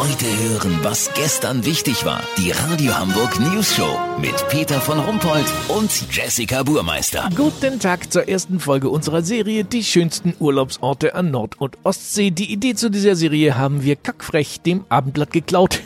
Heute hören, was gestern wichtig war. Die Radio Hamburg News Show mit Peter von Rumpold und Jessica Burmeister. Guten Tag zur ersten Folge unserer Serie Die schönsten Urlaubsorte an Nord- und Ostsee. Die Idee zu dieser Serie haben wir kackfrech dem Abendblatt geklaut.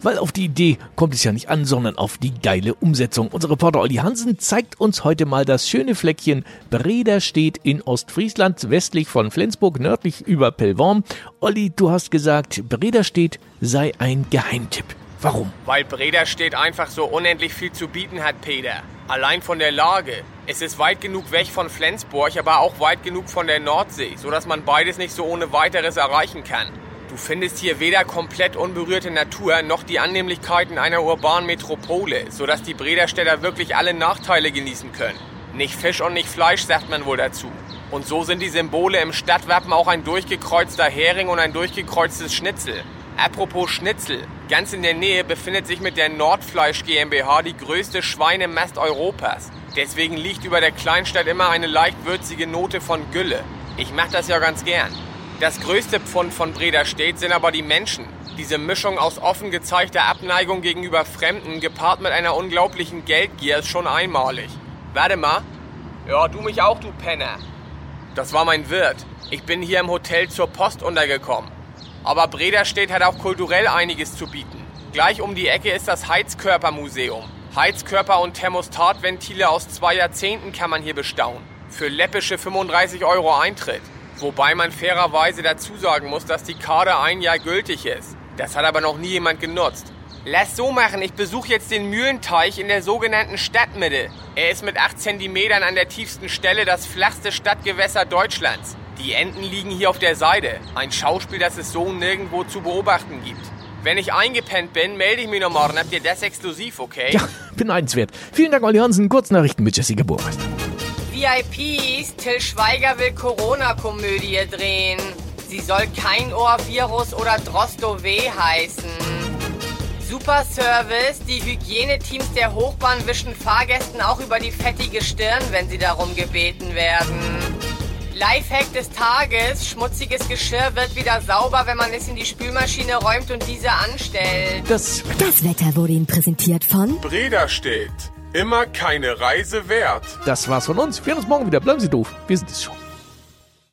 Weil auf die Idee kommt es ja nicht an, sondern auf die geile Umsetzung. Unser Reporter Olli Hansen zeigt uns heute mal das schöne Fleckchen Breda steht in Ostfriesland, westlich von Flensburg, nördlich über Pellworm. Olli, du hast gesagt, Breda steht sei ein Geheimtipp. Warum? Weil Breda steht einfach so unendlich viel zu bieten hat, Peter. Allein von der Lage. Es ist weit genug weg von Flensburg, aber auch weit genug von der Nordsee, sodass man beides nicht so ohne weiteres erreichen kann. Du findest hier weder komplett unberührte Natur noch die Annehmlichkeiten einer urbanen Metropole, sodass die Brederstädter wirklich alle Nachteile genießen können. Nicht Fisch und nicht Fleisch, sagt man wohl dazu. Und so sind die Symbole im Stadtwappen auch ein durchgekreuzter Hering und ein durchgekreuztes Schnitzel. Apropos Schnitzel. Ganz in der Nähe befindet sich mit der Nordfleisch GmbH die größte Schweinemast Europas. Deswegen liegt über der Kleinstadt immer eine leicht würzige Note von Gülle. Ich mach das ja ganz gern. Das größte Pfund von Breda steht sind aber die Menschen. Diese Mischung aus offen gezeigter Abneigung gegenüber Fremden gepaart mit einer unglaublichen Geldgier ist schon einmalig. Warte mal. Ja, du mich auch, du Penner. Das war mein Wirt. Ich bin hier im Hotel zur Post untergekommen. Aber Breda steht hat auch kulturell einiges zu bieten. Gleich um die Ecke ist das Heizkörpermuseum. Heizkörper und Thermostatventile aus zwei Jahrzehnten kann man hier bestaunen. Für läppische 35 Euro Eintritt. Wobei man fairerweise dazu sagen muss, dass die Karte ein Jahr gültig ist. Das hat aber noch nie jemand genutzt. Lass so machen, ich besuche jetzt den Mühlenteich in der sogenannten Stadtmitte. Er ist mit 8 cm an der tiefsten Stelle das flachste Stadtgewässer Deutschlands. Die Enten liegen hier auf der Seite. Ein Schauspiel, das es so nirgendwo zu beobachten gibt. Wenn ich eingepennt bin, melde ich mich noch morgen. Habt ihr das exklusiv, okay? Ja, beneidenswert. Vielen Dank, Olli Hansen. Kurznachrichten mit Jessica Burmeister. VIPs, Till Schweiger will Corona-Komödie drehen. Sie soll kein Ohrvirus oder Drosto-W heißen. Super Service, die Hygieneteams der Hochbahn wischen Fahrgästen auch über die fettige Stirn, wenn sie darum gebeten werden. Lifehack des Tages, schmutziges Geschirr wird wieder sauber, wenn man es in die Spülmaschine räumt und diese anstellt. Das Das Wetter wurde Ihnen präsentiert von Breda steht. Immer keine Reise wert. Das war's von uns. Wir hören uns morgen wieder. Bleiben Sie doof. Wir sind es schon.